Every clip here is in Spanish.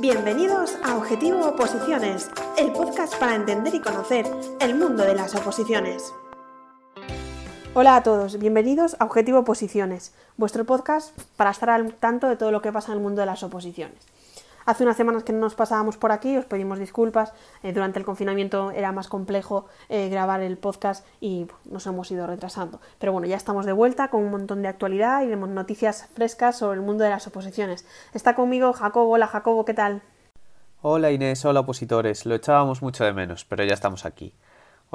Bienvenidos a Objetivo Oposiciones, el podcast para entender y conocer el mundo de las oposiciones. Hola a todos, bienvenidos a Objetivo Oposiciones, vuestro podcast para estar al tanto de todo lo que pasa en el mundo de las oposiciones. Hace unas semanas que no nos pasábamos por aquí, os pedimos disculpas. Eh, durante el confinamiento era más complejo eh, grabar el podcast y nos hemos ido retrasando. Pero bueno, ya estamos de vuelta con un montón de actualidad y de noticias frescas sobre el mundo de las oposiciones. Está conmigo Jacobo. Hola Jacobo, ¿qué tal? Hola Inés, hola opositores. Lo echábamos mucho de menos, pero ya estamos aquí.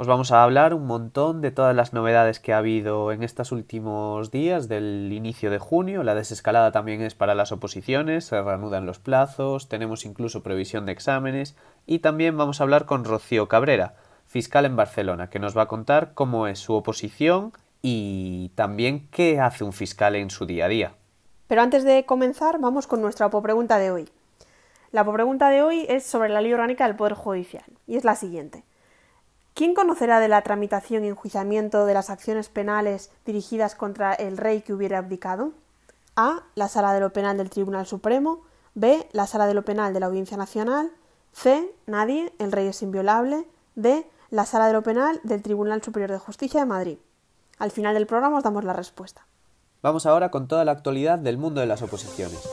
Os vamos a hablar un montón de todas las novedades que ha habido en estos últimos días del inicio de junio. La desescalada también es para las oposiciones, se reanudan los plazos, tenemos incluso previsión de exámenes y también vamos a hablar con Rocío Cabrera, fiscal en Barcelona, que nos va a contar cómo es su oposición y también qué hace un fiscal en su día a día. Pero antes de comenzar, vamos con nuestra pregunta de hoy. La pregunta de hoy es sobre la ley orgánica del Poder Judicial y es la siguiente. ¿Quién conocerá de la tramitación y enjuiciamiento de las acciones penales dirigidas contra el rey que hubiera abdicado? A. La Sala de lo Penal del Tribunal Supremo. B. La Sala de lo Penal de la Audiencia Nacional. C. Nadie, el rey es inviolable. D. La Sala de lo Penal del Tribunal Superior de Justicia de Madrid. Al final del programa os damos la respuesta. Vamos ahora con toda la actualidad del mundo de las oposiciones.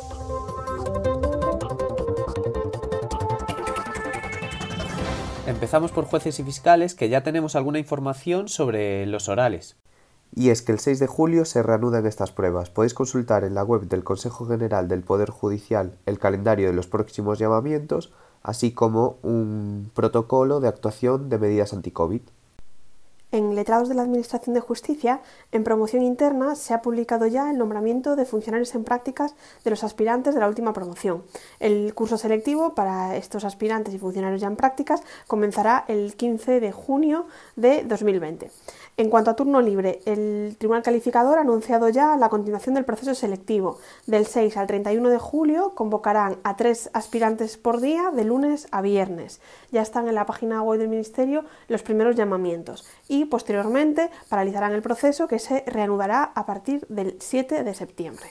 Empezamos por jueces y fiscales que ya tenemos alguna información sobre los orales. Y es que el 6 de julio se reanudan estas pruebas. Podéis consultar en la web del Consejo General del Poder Judicial el calendario de los próximos llamamientos, así como un protocolo de actuación de medidas anti-COVID. En Letrados de la Administración de Justicia, en promoción interna, se ha publicado ya el nombramiento de funcionarios en prácticas de los aspirantes de la última promoción. El curso selectivo para estos aspirantes y funcionarios ya en prácticas comenzará el 15 de junio de 2020. En cuanto a turno libre, el Tribunal Calificador ha anunciado ya la continuación del proceso selectivo. Del 6 al 31 de julio convocarán a tres aspirantes por día de lunes a viernes. Ya están en la página web del Ministerio los primeros llamamientos y posteriormente paralizarán el proceso que se reanudará a partir del 7 de septiembre.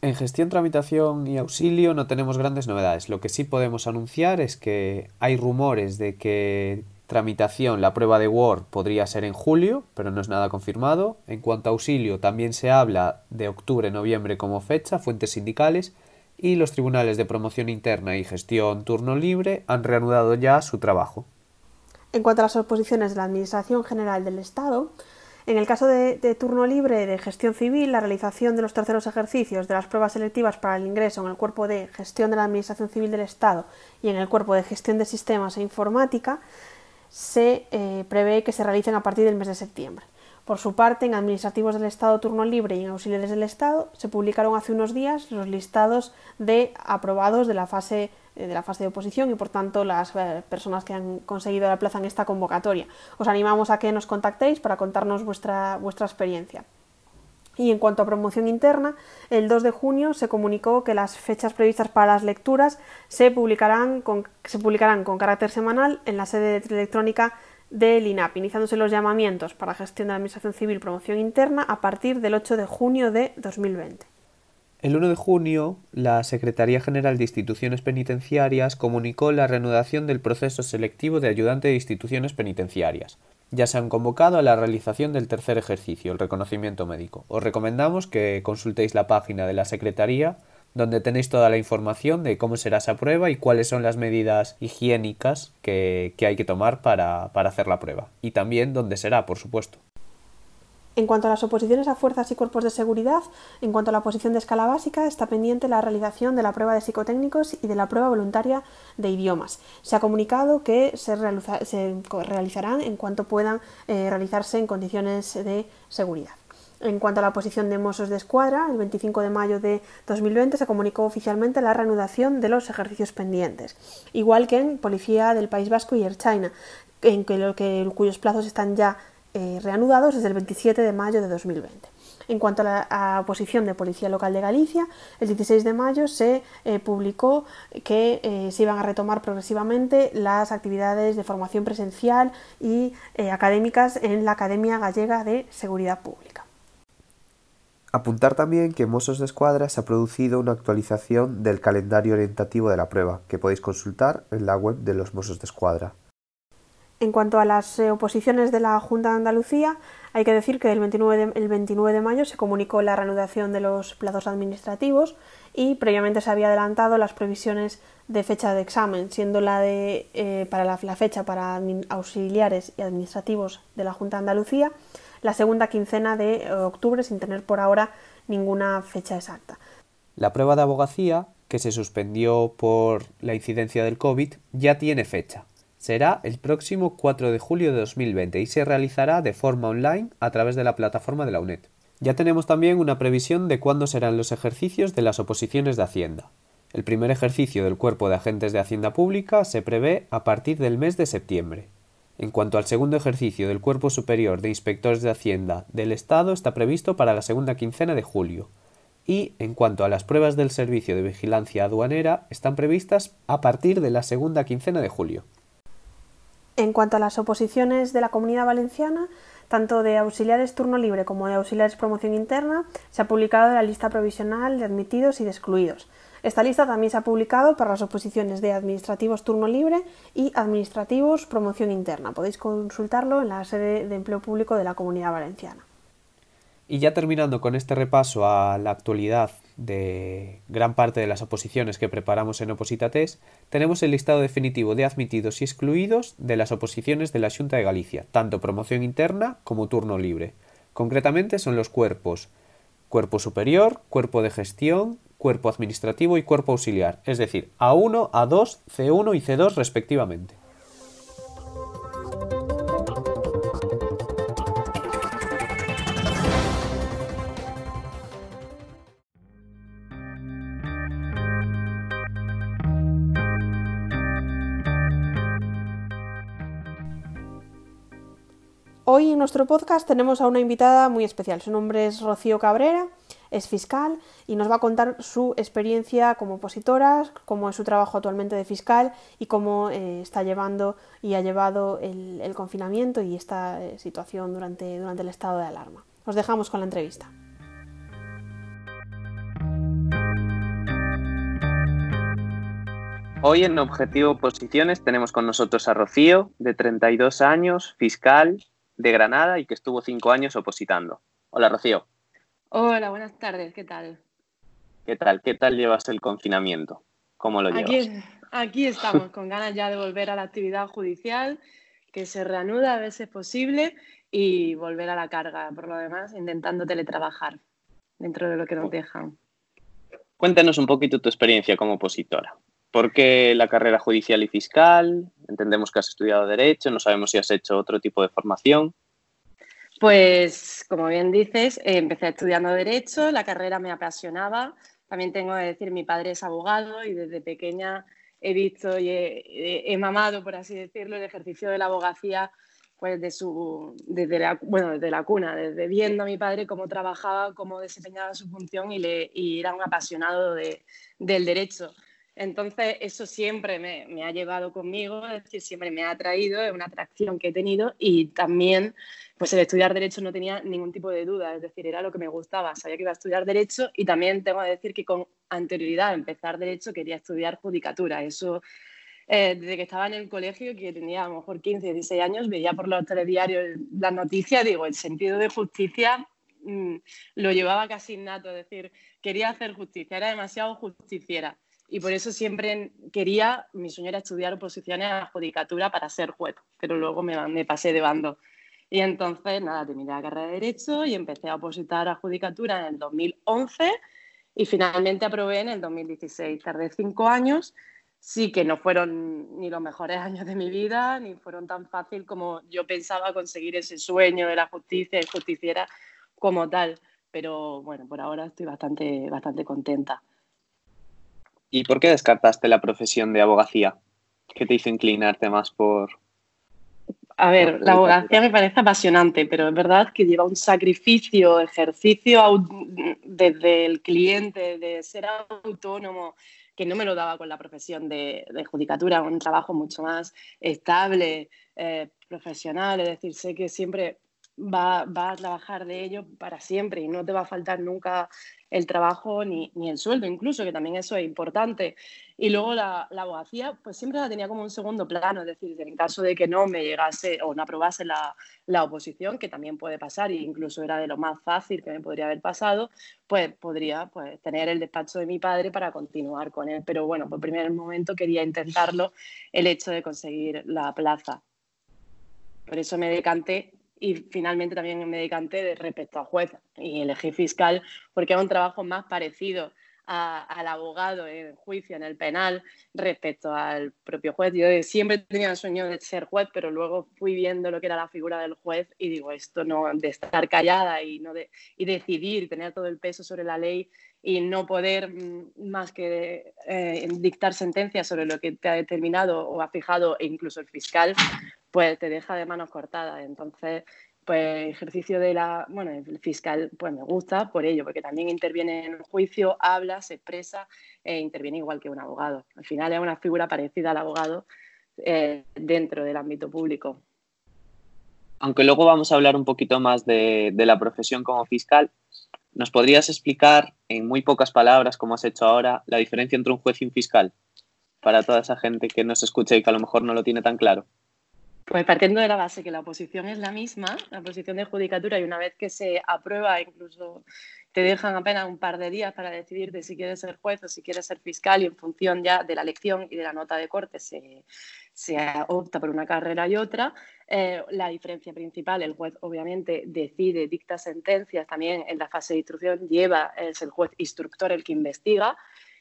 En gestión, tramitación y auxilio no tenemos grandes novedades. Lo que sí podemos anunciar es que hay rumores de que Tramitación, la prueba de Word podría ser en julio, pero no es nada confirmado. En cuanto a auxilio, también se habla de octubre-noviembre como fecha, fuentes sindicales, y los tribunales de promoción interna y gestión turno libre han reanudado ya su trabajo. En cuanto a las oposiciones de la Administración General del Estado, en el caso de, de, turno libre de gestión civil, la realización de los terceros ejercicios de las pruebas selectivas para el ingreso en el cuerpo de gestión de la Administración Civil del Estado y en el cuerpo de gestión de sistemas e informática se eh, prevé que se realicen a partir del mes de septiembre. Por su parte, en Administrativos del Estado Turno Libre y en Auxiliares del Estado se publicaron hace unos días los listados de aprobados de la fase eh, de la fase de oposición y por tanto las eh, personas que han conseguido la plaza en esta convocatoria. Os animamos a que nos contactéis para contarnos vuestra, vuestra experiencia. Y en cuanto a promoción interna, el 2 de junio se comunicó que las fechas previstas para las lecturas se publicarán con, se publicarán con carácter semanal en la sede electrónica del INAP, iniciándose los llamamientos para gestión de Administración Civil Promoción Interna a partir del 8 de junio de 2020. El 1 de junio, la Secretaría General de Instituciones Penitenciarias comunicó la reanudación del proceso selectivo de ayudante de instituciones penitenciarias, ya se han convocado a la realización del tercer ejercicio, el reconocimiento médico. Os recomendamos que consultéis la página de la Secretaría, donde tenéis toda la información de cómo será esa prueba y cuáles son las medidas higiénicas que, hay que tomar para hacer la prueba. Y también dónde será, por supuesto. En cuanto a las oposiciones a fuerzas y cuerpos de seguridad, en cuanto a la posición de escala básica, está pendiente la realización de la prueba de psicotécnicos y de la prueba voluntaria de idiomas. Se ha comunicado que se, realizarán en cuanto puedan eh, realizarse en condiciones de seguridad. En cuanto a la posición de Mossos de Escuadra, el 25 de mayo de 2020 se comunicó oficialmente la reanudación de los ejercicios pendientes, igual que en Policía del País Vasco y China, en cuyos plazos están ya eh, reanudados desde el 27 de mayo de 2020. En cuanto a la posición de Policía Local de Galicia, el 16 de mayo se eh, publicó que eh, se iban a retomar progresivamente las actividades de formación presencial y académicas en la Academia Gallega de Seguridad Pública. Apuntar también que en Mossos de Escuadra se ha producido una actualización del calendario orientativo de la prueba, que podéis consultar en la web de los Mossos de Escuadra. En cuanto a las eh, oposiciones de la Junta de Andalucía, hay que decir que el 29, de, el 29 de mayo se comunicó la reanudación de los plazos administrativos y previamente se había adelantado las previsiones de fecha de examen, siendo la de eh, para la, la, fecha para auxiliares y administrativos de la Junta de Andalucía la segunda quincena de eh, octubre sin tener por ahora ninguna fecha exacta. La prueba de abogacía, que se suspendió por la incidencia del COVID, ya tiene fecha. Será el próximo 4 de julio de 2020 y se realizará de forma online a través de la plataforma de la UNED. Ya tenemos también una previsión de cuándo serán los ejercicios de las oposiciones de Hacienda. El primer ejercicio del Cuerpo de Agentes de Hacienda Pública se prevé a partir del mes de septiembre. En cuanto al segundo ejercicio del Cuerpo Superior de Inspectores de Hacienda del Estado está previsto para la segunda quincena de julio. Y en cuanto a las pruebas del Servicio de Vigilancia Aduanera están previstas a partir de la segunda quincena de julio. En cuanto a las oposiciones de la Comunidad Valenciana, tanto de auxiliares turno libre como de auxiliares promoción interna, se ha publicado la lista provisional de admitidos y de excluidos. Esta lista también se ha publicado para las oposiciones de administrativos turno libre y administrativos promoción interna. Podéis consultarlo en la sede de empleo público de la Comunidad Valenciana. Y ya terminando con este repaso a la actualidad de gran parte de las oposiciones que preparamos en Opositates, tenemos el listado definitivo de admitidos y excluidos de las oposiciones de la Junta de Galicia, tanto promoción interna como turno libre. Concretamente son los cuerpos Cuerpo Superior, Cuerpo de Gestión, Cuerpo Administrativo y Cuerpo Auxiliar, es decir, A1, A2, C1 y C2 respectivamente. Hoy en nuestro podcast tenemos a una invitada muy especial. Su nombre es Rocío Cabrera, es fiscal y nos va a contar su experiencia como opositora, cómo es su trabajo actualmente de fiscal y cómo eh, está llevando y ha llevado el, confinamiento y esta eh, situación durante, durante el estado de alarma. Os dejamos con la entrevista. Hoy en Objetivo Posiciones tenemos con nosotros a Rocío, de 32 años, fiscal, de Granada y que estuvo cinco años opositando. Hola, Rocío. Hola, buenas tardes, ¿qué tal? ¿Qué tal? ¿Qué tal llevas el confinamiento? ¿Cómo lo llevas? Aquí, aquí estamos, con ganas ya de volver a la actividad judicial, que se reanuda a veces es posible y volver a la carga, por lo demás, intentando teletrabajar dentro de lo que nos dejan. Cuéntanos un poquito tu experiencia como opositora. ¿Por qué la carrera judicial y fiscal? Entendemos que has estudiado Derecho, no sabemos si has hecho otro tipo de formación. Pues, como bien dices, eh, empecé estudiando Derecho, la carrera me apasionaba. También tengo que decir, mi padre es abogado y desde pequeña he visto y he, mamado, por así decirlo, el ejercicio de la abogacía pues de su, desde, la, bueno, desde la cuna, desde viendo a mi padre cómo trabajaba, cómo desempeñaba su función y, era un apasionado de, del derecho. Entonces, eso siempre me, ha llevado conmigo, es decir, siempre me ha atraído, es una atracción que he tenido y también, pues el estudiar Derecho no tenía ningún tipo de duda, es decir, era lo que me gustaba, sabía que iba a estudiar Derecho y también tengo que decir que con anterioridad a empezar Derecho quería estudiar Judicatura, eso eh, desde que estaba en el colegio, que tenía a lo mejor 15, 16 años, veía por los telediarios las noticias, digo, el sentido de justicia mmm, lo llevaba casi innato, es decir, quería hacer justicia, era demasiado justiciera y por eso siempre quería, mi sueño era estudiar oposiciones a la judicatura para ser juez, pero luego me, me, pasé de bando. Y entonces, nada, terminé la carrera de Derecho y empecé a opositar a judicatura en el 2011 y finalmente aprobé en el 2016. Tardé cinco años, sí que no fueron ni los mejores años de mi vida, ni fueron tan fácil como yo pensaba conseguir ese sueño de la justicia y justiciera como tal. Pero bueno, por ahora estoy bastante, bastante contenta. ¿Y por qué descartaste la profesión de abogacía? ¿Qué te hizo inclinarte más por...? A ver, la abogacía me parece apasionante, pero es verdad que lleva un sacrificio, ejercicio desde el cliente, de ser autónomo, que no me lo daba con la profesión de, de judicatura, un trabajo mucho más estable, eh, profesional, es decir, sé que siempre va, a trabajar de ello para siempre y no te va a faltar nunca el trabajo ni, el sueldo, incluso, que también eso es importante. Y luego la, abogacía, pues siempre la tenía como un segundo plano, es decir, en caso de que no me llegase o no aprobase la, oposición, que también puede pasar, e incluso era de lo más fácil que me podría haber pasado, pues podría pues, tener el despacho de mi padre para continuar con él. Pero bueno, por primer momento quería intentarlo el hecho de conseguir la plaza. Por eso me decanté y finalmente también me decanté de respecto a juez y elegí fiscal porque es un trabajo más parecido al abogado en juicio, en el penal, respecto al propio juez. Yo siempre tenía el sueño de ser juez, pero luego fui viendo lo que era la figura del juez y digo, esto no, de estar callada y, no de, y decidir, tener todo el peso sobre la ley y no poder mm, más que eh, dictar sentencias sobre lo que te ha determinado o ha fijado e incluso el fiscal, pues te deja de manos cortadas. Entonces, pues ejercicio de la, bueno, el fiscal pues me gusta por ello, porque también interviene en el juicio, habla, se expresa e interviene igual que un abogado. Al final es una figura parecida al abogado eh, dentro del ámbito público. Aunque luego vamos a hablar un poquito más de, de la profesión como fiscal, ¿nos podrías explicar en muy pocas palabras, como has hecho ahora, la diferencia entre un juez y un fiscal? Para toda esa gente que nos escucha y que a lo mejor no lo tiene tan claro. Pues partiendo de la base que la oposición es la misma, la posición de judicatura, y una vez que se aprueba, incluso te dejan apenas un par de días para decidir de si quieres ser juez o si quieres ser fiscal, y en función ya de la elección y de la nota de corte se, opta por una carrera y otra. Eh, la diferencia principal, el juez obviamente decide, dicta sentencias, también en la fase de instrucción lleva, es el juez instructor el que investiga,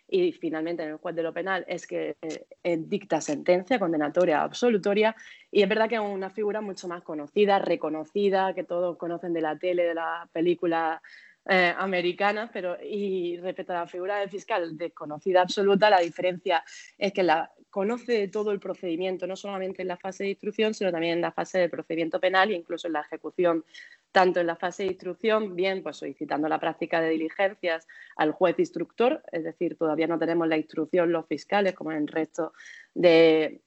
y finalmente en el juez de lo penal es que eh, dicta sentencia condenatoria absolutoria. Y es verdad que es una figura mucho más conocida, reconocida, que todos conocen de la tele, de la película eh, americana, pero y respecto a la figura del fiscal desconocida absoluta, la diferencia es que la conoce todo el procedimiento, no solamente en la fase de instrucción, sino también en la fase de procedimiento penal e incluso en la ejecución tanto en la fase de instrucción, bien pues solicitando la práctica de diligencias al juez instructor, es decir, todavía no tenemos la instrucción los fiscales como en el resto de,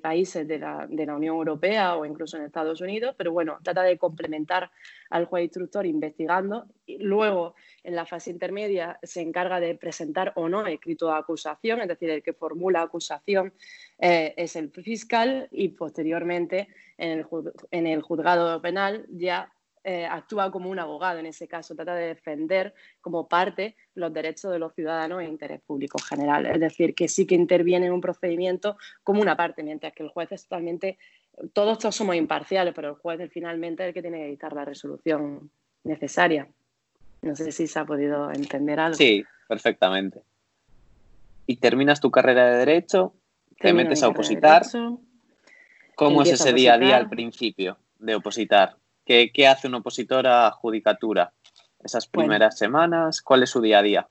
países de la, Unión Europea o incluso en Estados Unidos, pero bueno, trata de complementar al juez instructor investigando. Y luego, en la fase intermedia, se encarga de presentar o no escrito de acusación, es decir, el que formula acusación eh, es el fiscal y posteriormente en el, en el juzgado penal ya eh, actúa como un abogado en ese caso, trata de defender como parte los derechos de los ciudadanos e interés público general. Es decir, que sí que interviene en un procedimiento como una parte, mientras que el juez es totalmente, todos somos imparciales, pero el juez es finalmente el que tiene que dictar la resolución necesaria. No sé si se ha podido entender algo. Sí, perfectamente. Y terminas tu carrera de Derecho, te metes a opositar. ¿Cómo es ese día a día al principio de opositar? ¿Qué, hace un opositor a judicatura? Esas primeras semanas, ¿cuál es su día a día?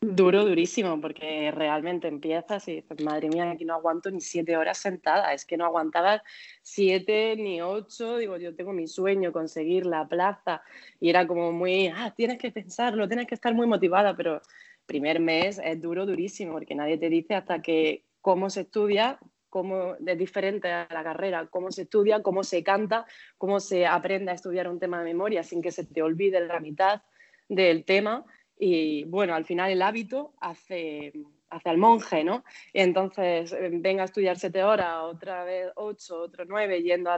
Duro, durísimo, porque realmente empiezas y dices, madre mía, aquí no aguanto ni siete horas sentada, es que no aguantaba siete ni ocho, digo, yo tengo mi sueño, conseguir la plaza, y era como muy, ah, tienes que pensarlo, tienes que estar muy motivada, pero primer mes es duro, durísimo, porque nadie te dice hasta que cómo se estudia, cómo es diferente a la carrera, cómo se estudia, cómo se canta, cómo se aprende a estudiar un tema de memoria sin que se te olvide la mitad del tema. Y bueno, al final el hábito hace, hace al monje, ¿no? entonces eh, venga a estudiar siete horas, otra vez ocho, otro nueve, yendo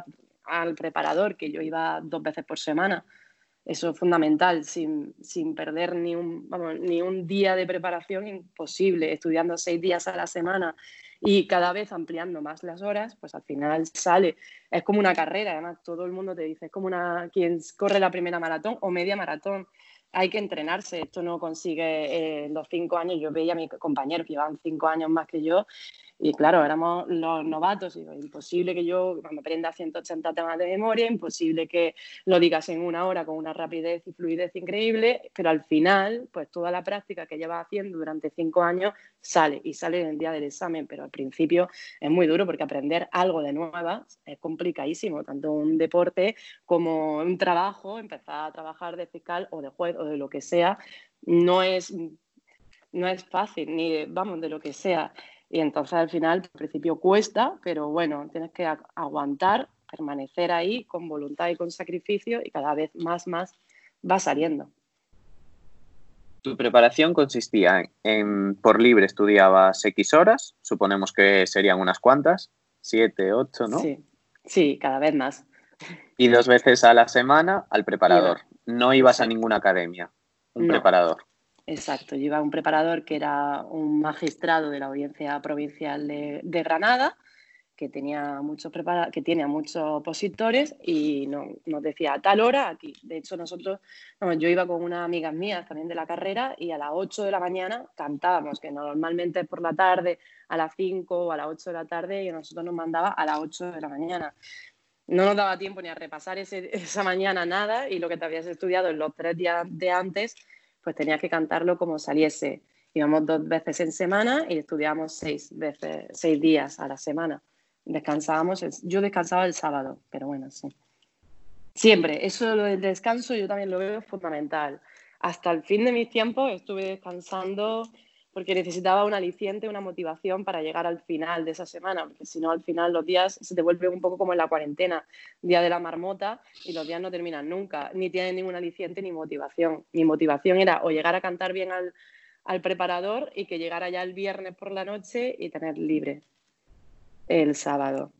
al preparador, que yo iba dos veces por semana. Eso es fundamental, sin, sin perder ni un, vamos, ni un día de preparación, imposible, estudiando seis días a la semana y cada vez ampliando más las horas, pues al final sale, es como una carrera, además todo el mundo te dice, es como una, quien corre la primera maratón o media maratón, hay que entrenarse, esto no consigue en los cinco años, yo veía a mis compañeros que llevaban cinco años más que yo y claro, éramos los novatos, y imposible que yo me aprenda 180 temas de memoria, imposible que lo digas en una hora con una rapidez y fluidez increíble, pero al final, pues toda la práctica que llevas haciendo durante cinco años sale y sale en el día del examen, pero al principio es muy duro porque aprender algo de nuevas es complicadísimo, tanto un deporte como un trabajo, empezar a trabajar de fiscal o de juez o de lo que sea, no es no es fácil, ni vamos, de lo que sea. Y entonces al final, al principio cuesta, pero bueno, tienes que aguantar permanecer ahí con voluntad y con sacrificio y cada vez más, más va saliendo. Tu preparación consistía en, por libre estudiabas X horas, suponemos que serían unas cuantas, siete, ocho, ¿no? Sí, sí cada vez más. Y dos veces a la semana al preparador. No ibas a ninguna academia, un preparador. Exacto, yo a un preparador que era un magistrado de la Audiencia Provincial de, Granada, que tenía muchos que tiene muchos opositores y nos decía a tal hora aquí. De hecho, nosotros, yo iba con unas amigas mías también de la carrera y a las 8 de la mañana cantábamos, que normalmente es por la tarde, a las 5 o a las 8 de la tarde, y a nosotros nos mandaba a las 8 de la mañana. No nos daba tiempo ni a repasar esa mañana nada y lo que te habías estudiado en los tres días de antes pues tenía que cantarlo como saliese. Íbamos dos veces en semana y estudiábamos seis veces, seis días a la semana. Descansábamos, yo descansaba el sábado, pero bueno, sí. Siempre, eso del descanso yo también lo veo fundamental. Hasta el fin de mis tiempos estuve descansando porque necesitaba un aliciente, una motivación para llegar al final de esa semana, porque si no al final los días se te vuelven un poco como en la cuarentena, día de la marmota, y los días no terminan nunca, ni tienen ningún aliciente ni motivación. Mi motivación era o llegar a cantar bien al, preparador y que llegara ya el viernes por la noche y tener libre el sábado.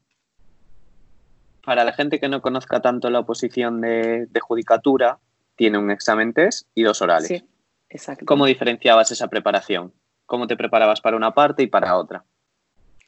Para la gente que no conozca tanto la oposición de, de judicatura, tiene un examen test y dos orales. Sí, exacto. ¿Cómo diferenciabas esa preparación? Cómo te preparabas para una parte y para otra.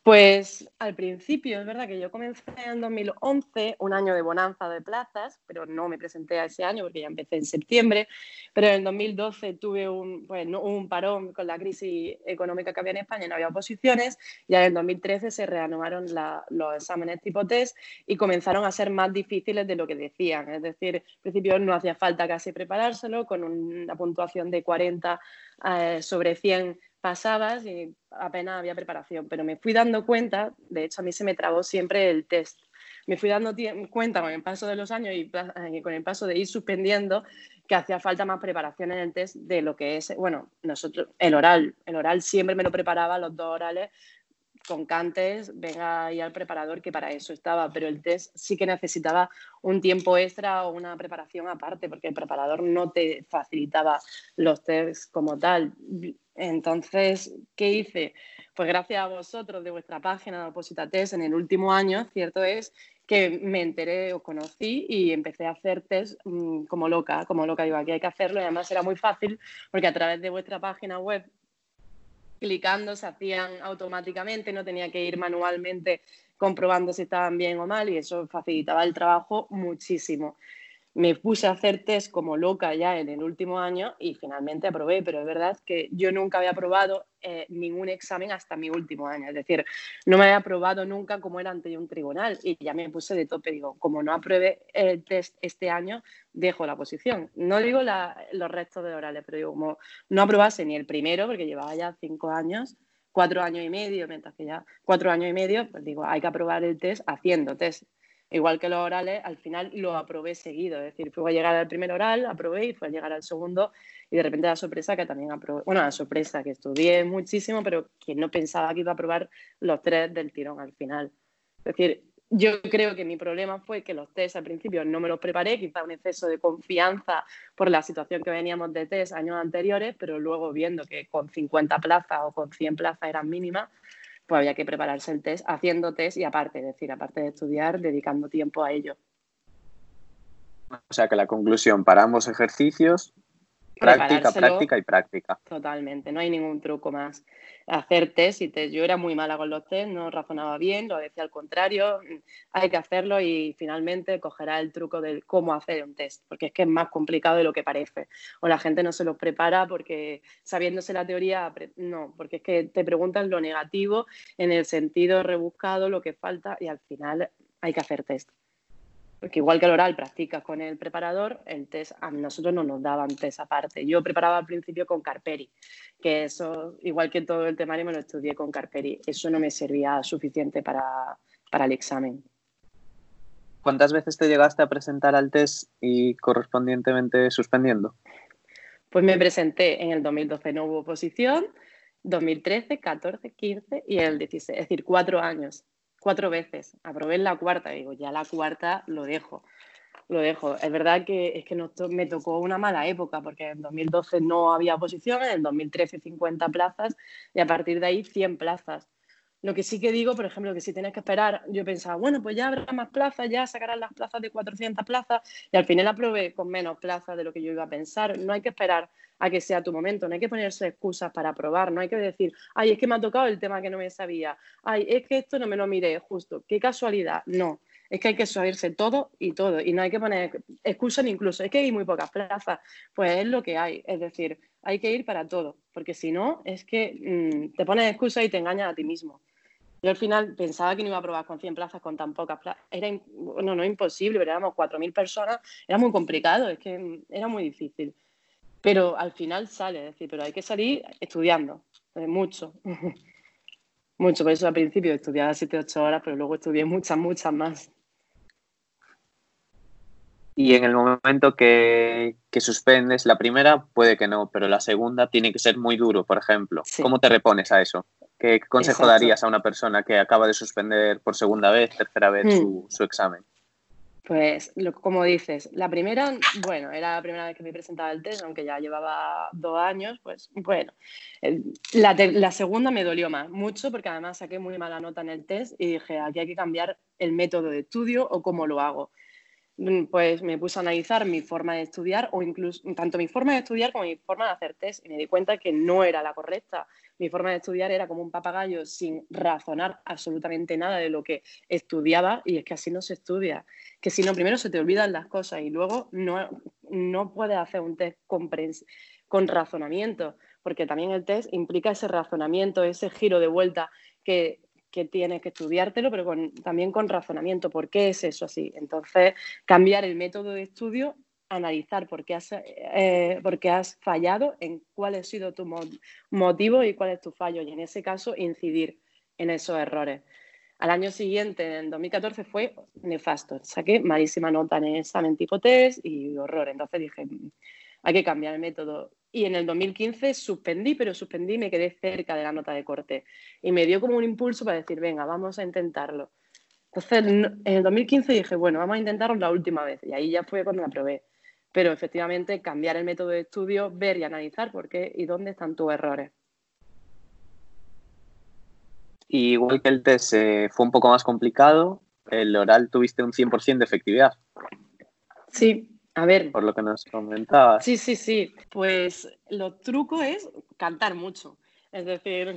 Pues al principio es verdad que yo comencé en 2011, un año de bonanza de plazas, pero no me presenté a ese año porque ya empecé en septiembre, pero en 2012 tuve un, pues, un parón con la crisis económica que había en España y no había oposiciones, ya en 2013 se reanudaron los exámenes tipo test y comenzaron a ser más difíciles de lo que decían, es decir, al principio no hacía falta casi preparárselo, con una puntuación de 40 eh, sobre 100 pasabas y apenas había preparación, pero me fui dando cuenta, de hecho a mí se me trabó siempre el test, me fui dando cuenta con el paso de los años y, con el paso de ir suspendiendo que hacía falta más preparación en el test de lo que es, bueno, nosotros, el oral, el oral siempre me lo preparaba, los dos orales, con cantes, venga ahí al preparador que para eso estaba, pero el test sí que necesitaba un tiempo extra o una preparación aparte, porque el preparador no te facilitaba los tests como tal. Entonces, ¿qué hice? Pues gracias a vosotros de vuestra página de Oposita Test en el último año, cierto es que me enteré, os conocí y empecé a hacer test mm, como loca, como loca, digo, aquí hay que hacerlo y además era muy fácil porque a través de vuestra página web clicando se hacían automáticamente, no tenía que ir manualmente comprobando si estaban bien o mal y eso facilitaba el trabajo muchísimo me puse a hacer test como loca ya en el último año y finalmente aprobé, pero es verdad que yo nunca había aprobado eh, ningún examen hasta mi último año, es decir, no me había aprobado nunca como era ante un tribunal y ya me puse de tope, digo, como no apruebe el test este año, dejo la posición. No digo los restos de orales, pero digo, como no aprobase ni el primero, porque llevaba ya cinco años, cuatro años y medio, mientras que ya cuatro años y medio, pues digo, hay que aprobar el test haciendo test igual que los orales, al final lo aprobé seguido. Es decir, fue a llegar al primer oral, aprobé y fue a llegar al segundo y de repente la sorpresa que también aprobé. Bueno, la sorpresa que estudié muchísimo, pero que no pensaba que iba a aprobar los tres del tirón al final. Es decir, yo creo que mi problema fue que los test al principio no me los preparé, quizá un exceso de confianza por la situación que veníamos de test años anteriores, pero luego viendo que con 50 plazas o con 100 plazas eran mínimas, pues había que prepararse el test haciendo test y aparte, es decir, aparte de estudiar, dedicando tiempo a ello. O sea que la conclusión para ambos ejercicios, práctica, práctica y práctica. Totalmente, no hay ningún truco más hacer test y test. Yo era muy mala con los test, no razonaba bien, lo decía al contrario, hay que hacerlo y finalmente cogerá el truco de cómo hacer un test, porque es que es más complicado de lo que parece. O la gente no se los prepara porque sabiéndose la teoría, no, porque es que te preguntan lo negativo en el sentido rebuscado, lo que falta y al final hay que hacer test. Porque igual que el oral practicas con el preparador, el test a nosotros no nos daban test aparte. Yo preparaba al principio con Carperi, que eso, igual que todo el temario, me lo estudié con Carperi. Eso no me servía suficiente para, para el examen. ¿Cuántas veces te llegaste a presentar al test y correspondientemente suspendiendo? Pues me presenté en el 2012, no hubo oposición, 2013, 14, 15 y el 16, es decir, cuatro años cuatro veces, aprobé en la cuarta, digo, ya la cuarta lo dejo, lo dejo. Es verdad que es que me tocó una mala época, porque en 2012 no había oposición, en 2013 50 plazas y a partir de ahí 100 plazas. Lo que sí que digo, por ejemplo, que si tienes que esperar, yo pensaba, bueno, pues ya habrá más plazas, ya sacarán las plazas de 400 plazas y al final aprobé con menos plazas de lo que yo iba a pensar. No hay que esperar a que sea tu momento, no hay que ponerse excusas para aprobar, no hay que decir, ay, es que me ha tocado el tema que no me sabía, ay, es que esto no me lo miré justo, qué casualidad. No, es que hay que subirse todo y todo y no hay que poner excusas incluso, es que hay muy pocas plazas, pues es lo que hay, es decir, hay que ir para todo, porque si no, es que mm, te pones excusas y te engañas a ti mismo. Yo al final pensaba que no iba a probar con 100 plazas con tan pocas plazas. Era, bueno, no imposible, pero éramos 4.000 personas, era muy complicado, es que era muy difícil. Pero al final sale, es decir, pero hay que salir estudiando, eh, mucho. mucho, por eso al principio estudiaba 7, 8 horas, pero luego estudié muchas, muchas más. Y en el momento que, que, suspendes la primera, puede que no, pero la segunda tiene que ser muy duro, por ejemplo. ¿Cómo te repones a eso? ¿Qué consejo darías a una persona que acaba de suspender por segunda vez, tercera vez hmm. su, examen? Pues, como dices, la primera, bueno, era la primera vez que me presentaba el test, aunque ya llevaba dos años, pues bueno. La, la, segunda me dolió más, mucho, porque además saqué muy mala nota en el test y dije, aquí hay que cambiar el método de estudio o cómo lo hago. Mm, pues me puse a analizar mi forma de estudiar o incluso tanto mi forma de estudiar como mi forma de hacer test y me di cuenta que no era la correcta. Mi forma de estudiar era como un papagayo sin razonar absolutamente nada de lo que estudiaba y es que así no se estudia. Que si no, primero se te olvidan las cosas y luego no, no puedes hacer un test con, con razonamiento, porque también el test implica ese razonamiento, ese giro de vuelta que que tienes que estudiártelo, pero también con razonamiento. ¿Por qué es eso así? Entonces, cambiar el método de estudio, analizar por qué has, eh, fallado, en cuál ha sido tu motivo y cuál es tu fallo, y en ese caso incidir en esos errores. Al año siguiente, en 2014, fue nefasto. Saqué malísima nota en el examen tipo test y horror. Entonces dije, hay que cambiar el método. Y en el 2015 suspendí, pero suspendí y me quedé cerca de la nota de corte. Y me dio como un impulso para decir, venga, vamos a intentarlo. Entonces, en el 2015 dije, bueno, vamos a intentarlo la última vez. Y ahí ya fue cuando la probé. Pero efectivamente, cambiar el método de estudio, ver y analizar por qué y dónde están tus errores. igual que el test eh, fue un poco más complicado, el oral tuviste un 100% de efectividad. Sí, a ver. Por lo que nos comentabas. Sí, sí, sí. Pues lo truco es cantar mucho. Es decir,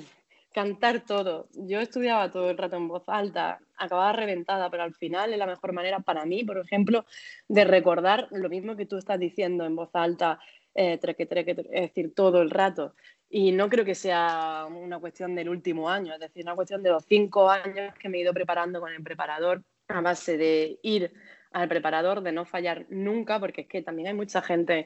cantar todo. Yo estudiaba todo el rato en voz alta, acababa reventada, pero al final es la mejor manera para mí, por ejemplo, de recordar lo mismo que tú estás diciendo en voz alta, eh, treque, treque, es decir, todo el rato. Y no creo que sea una cuestión del último año, es decir, una cuestión de los cinco años que me he ido preparando con el preparador a base de ir al preparador de no fallar nunca, porque es que también hay mucha gente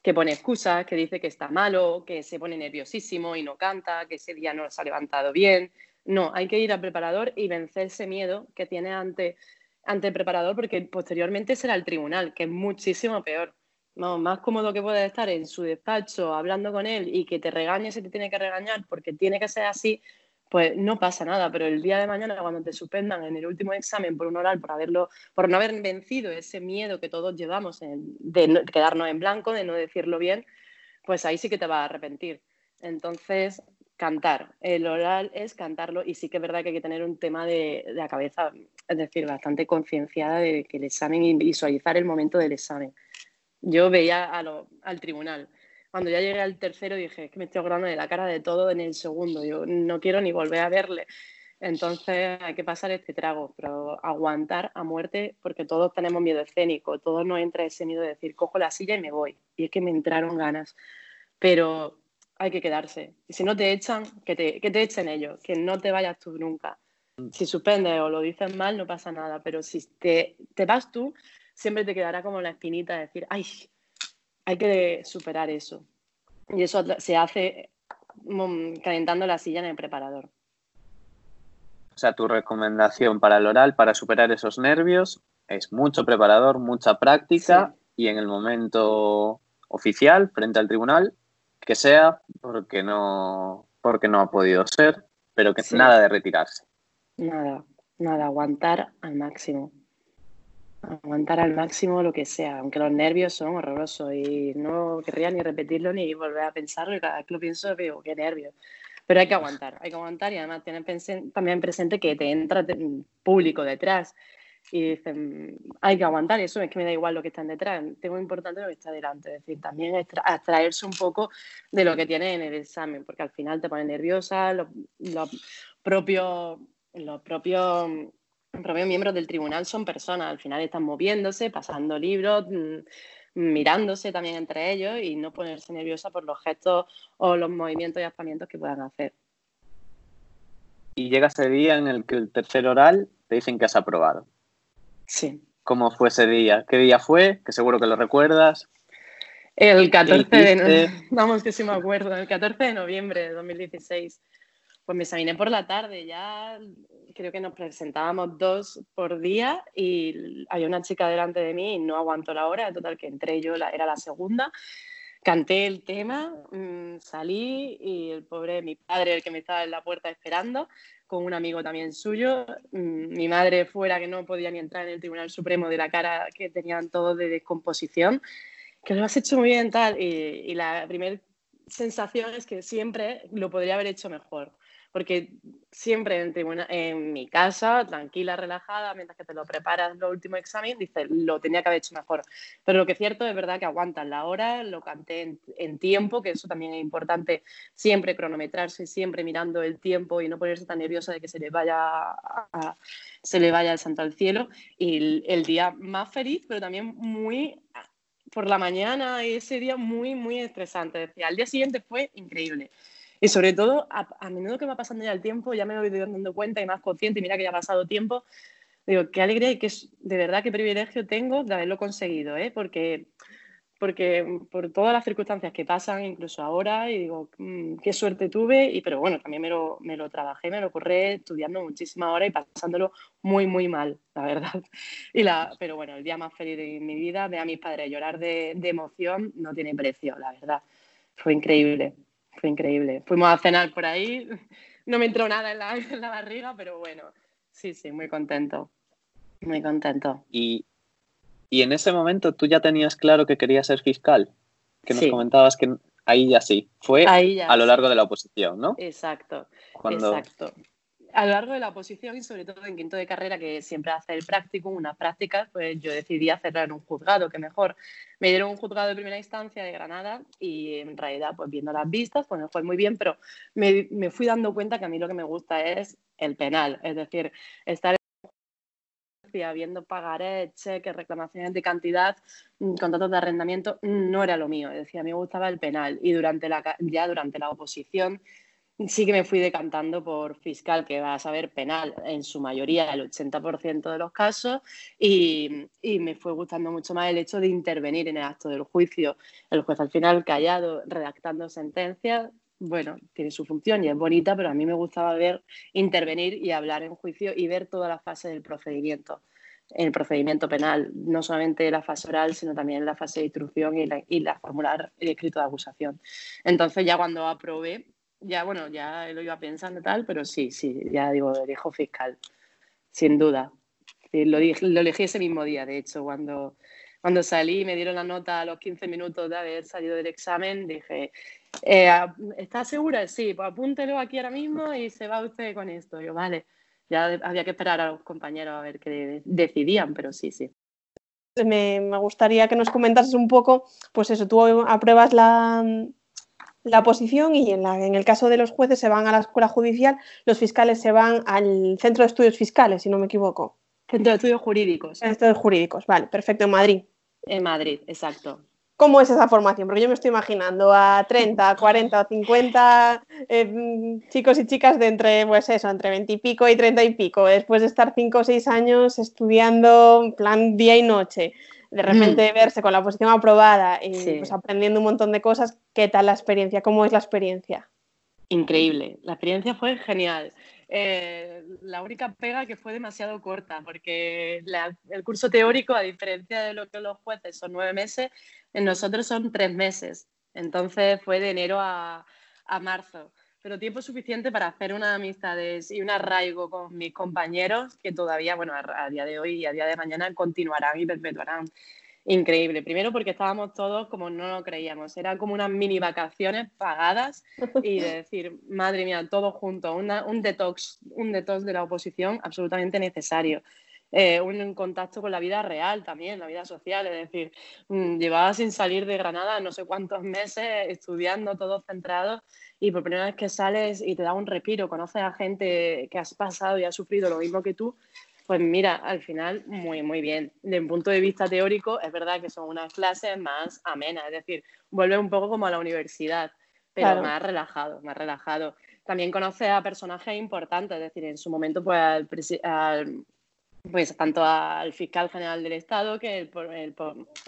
que pone excusas, que dice que está malo, que se pone nerviosísimo y no canta, que ese día no se ha levantado bien. No, hay que ir al preparador y vencer ese miedo que tiene ante, ante el preparador, porque posteriormente será el tribunal, que es muchísimo peor. No, más cómodo que puedes estar en su despacho hablando con él y que te regañe si te tiene que regañar porque tiene que ser así, pues no pasa nada, pero el día de mañana cuando te suspendan en el último examen por un oral, por, haberlo, por no haber vencido ese miedo que todos llevamos de quedarnos en blanco, de no decirlo bien, pues ahí sí que te vas a arrepentir. Entonces, cantar. El oral es cantarlo y sí que es verdad que hay que tener un tema de, la cabeza, es decir, bastante concienciada de que el examen y visualizar el momento del examen. Yo veía al tribunal cuando ya llegué al tercero dije, es que me estoy acordando de la cara de todo en el segundo, yo no quiero ni volver a verle. Entonces hay que pasar este trago, pero aguantar a muerte porque todos tenemos miedo escénico, todos nos entra ese miedo de decir, cojo la silla y me voy. Y es que me entraron ganas, pero hay que quedarse. Y si no te echan, que te, que te echen ellos, que no te vayas tú nunca. Si suspendes o lo dices mal, no pasa nada, pero si te, te vas tú, siempre te quedará como la espinita de decir, ay, hay que superar eso. Y eso se hace mm, calentando la silla en el preparador. O sea, tu recomendación para el oral, para superar esos nervios, es mucho preparador, mucha práctica y en el momento oficial, frente al tribunal, que sea porque no, porque no ha podido ser, pero que nada de retirarse. Nada. nada, aguantar al máximo. Aguantar al máximo lo que sea, aunque los nervios son horrorosos y no querría ni repetirlo ni volver a pensarlo y cada vez que lo pienso veo qué nervios. Pero hay que aguantar, hay que aguantar y además tener también presente que te entra público detrás y dicen, hay que aguantar y eso es que me da igual lo que están detrás, tengo importante lo que está delante, es decir, también abstraerse un poco de lo que tiene en el examen, porque al final te pone nerviosa, los, propios, los propios, propios miembros del tribunal son personas, al final están moviéndose, pasando libros, mm, mirándose también entre ellos y no ponerse nerviosa por los gestos o los movimientos y aspamientos que puedan hacer. Y llega ese día en el que el tercer oral te dicen que has aprobado. Sí. ¿Cómo fue ese día? ¿Qué día fue? Que seguro que lo recuerdas. El 14 de vamos que sí me acuerdo, el 14 de noviembre de 2016. Pues me examiné por la tarde, ya creo que nos presentábamos dos por día y había una chica delante de mí y no aguantó la hora, total que entré yo, era la segunda, canté el tema, mm, salí y el pobre, mi padre, el que me estaba en la puerta esperando, con un amigo también suyo, mm, mi madre fuera que no podía ni entrar en el Tribunal Supremo de la cara que tenían todos de descomposición, que lo has hecho muy bien tal, y, y la primera sensación es que siempre lo podría haber hecho mejor porque siempre en, en mi casa, tranquila, relajada, mientras que te lo preparas el último examen, dices, lo tenía que haber hecho mejor. Pero lo que es cierto es verdad que aguantan la hora, lo canté en, tiempo, que eso también es importante, siempre cronometrarse, siempre mirando el tiempo y no ponerse tan nerviosa de que se le vaya, se le vaya el santo al cielo. Y el, el día más feliz, pero también muy por la mañana, ese día muy, muy estresante. Al día siguiente fue increíble. Y sobre todo, a, menudo que va pasando ya el tiempo, ya me voy dando cuenta y más consciente, y mira que ya ha pasado tiempo, digo, qué alegría y qué, de verdad qué privilegio tengo de haberlo conseguido, ¿eh? porque, porque por todas las circunstancias que pasan, incluso ahora, y digo, mm, qué suerte tuve, y, pero bueno, también me lo, me lo trabajé, me lo corré estudiando muchísimas horas y pasándolo muy, muy mal, la verdad. Y la, pero bueno, el día más feliz de mi vida, ver a mis padres llorar de, de emoción, no tiene precio, la verdad. Fue increíble fue increíble. Fuimos a cenar por ahí, no me entró nada en la, en la barriga, pero bueno, sí, sí, muy contento, muy contento. Y, y, en ese momento tú ya tenías claro que querías ser fiscal, que nos comentabas que ahí ya sí, fue a lo largo de la oposición, ¿no? Exacto, exacto a lo largo de la oposición y sobre todo en quinto de carrera, que siempre hace el práctico, unas prácticas, pues yo decidí hacerlo en un juzgado, que mejor. Me dieron un juzgado de primera instancia de Granada y en realidad, pues viendo las vistas, pues me fue muy bien, pero me, me fui dando cuenta que a mí lo que me gusta es el penal, es decir, estar viendo pagarés, cheques, reclamaciones de cantidad, mm, contratos de arrendamiento, no era lo mío. Decir, a mí me gustaba el penal y durante la, ya durante la oposición sí que me fui decantando por fiscal, que va a saber penal en su mayoría, el 80% de los casos, y, me fue gustando mucho más el hecho de intervenir en el acto del juicio. El juez al final callado, redactando sentencias, bueno, tiene su función y es bonita, pero a mí me gustaba ver intervenir y hablar en juicio y ver toda la fase del procedimiento, el procedimiento penal, no solamente la fase oral, sino también la fase de instrucción y la, y la formular el escrito de acusación. Entonces ya cuando aprobé, ya, bueno, ya lo iba pensando tal, pero sí, sí, ya digo, elijo fiscal, sin duda. lo, lo elegí ese mismo día, de hecho, cuando, cuando salí me dieron la nota a los 15 minutos de haber salido del examen, dije, eh, ¿está segura? Sí, pues apúntelo aquí ahora mismo y se va usted con esto. Yo, vale, ya había que esperar a los compañeros a ver qué decidían, pero sí, sí. Me, me gustaría que nos comentases un poco, pues eso, tú apruebas la, la posición y en, en, el caso de los jueces se van a la escuela judicial, los fiscales se van al centro de estudios fiscales, si no me equivoco. Centro de estudios jurídicos. Centro de jurídicos, vale, perfecto, en Madrid. En Madrid, exacto. ¿Cómo es esa formación? Porque yo me estoy imaginando a 30, 40 o 50 eh, chicos y chicas de entre, pues eso, entre 20 y pico y 30 y pico, después de estar 5 o 6 años estudiando plan día y noche, de repente verse con la posición aprobada y pues, aprendiendo un montón de cosas, ¿qué tal la experiencia? ¿Cómo es la experiencia? Increíble, la experiencia fue genial. Eh, la única pega que fue demasiado corta, porque el curso teórico, a diferencia de lo que los jueces son nueve meses, en nosotros son tres meses. Entonces fue de enero a, a marzo. Pero tiempo suficiente para hacer unas amistades y un arraigo con mis compañeros que todavía, bueno, a, día de hoy y a día de mañana continuarán y perpetuarán. Increíble. Primero porque estábamos todos como no lo creíamos. Eran como unas mini vacaciones pagadas y de decir, madre mía, todos juntos, un detox, un detox de la oposición absolutamente necesario. Eh, un contacto con la vida real también, la vida social, es decir, mm, llevaba sin salir de Granada no sé cuántos meses estudiando, todos centrados, y por primera vez que sales y te da un respiro, conoces a gente que has pasado y ha sufrido lo mismo que tú, pues mira, al final muy, muy bien. De un punto de vista teórico, es verdad que son unas clases más amenas, es decir, vuelve un poco como a la universidad, pero más relajado, más relajado. También conoces a personajes importantes, es decir, en su momento, pues al, pues tanto al fiscal general del Estado, que el,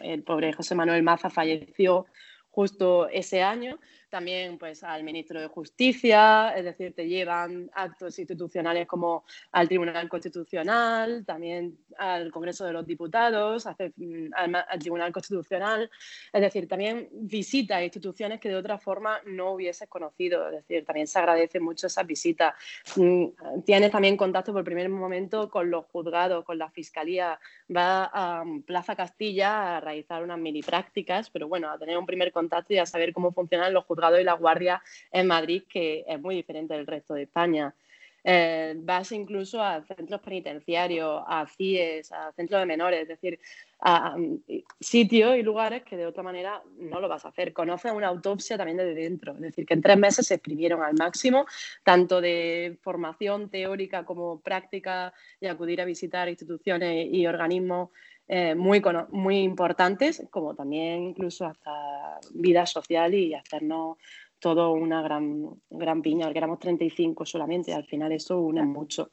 el, pobre José Manuel Maza falleció justo ese año, también pues al ministro de Justicia, es decir, te llevan actos institucionales como al Tribunal Constitucional, también al Congreso de los Diputados, mm, al, Tribunal Constitucional, es decir, también visita instituciones que de otra forma no hubieses conocido, es decir, también se agradece mucho esa visita. Mm, tienes también contacto por primer momento con los juzgados, con la Fiscalía, va a mm, Plaza Castilla a realizar unas mini prácticas, pero bueno, a tener un primer contacto y a saber cómo funcionan los juzgados y la Guardia en Madrid, que es muy diferente del resto de España. Eh, vas incluso a centros penitenciarios, a CIES, a centros de menores, es decir, a, sitios y lugares que de otra manera no lo vas a hacer. Conoces una autopsia también desde dentro, es decir, que en tres meses se exprimieron al máximo, tanto de formación teórica como práctica y acudir a visitar instituciones y organismos eh, muy, muy importantes, como también incluso hasta vida social y hacernos todo una gran, gran piña, que éramos 35 solamente, al final eso une mucho.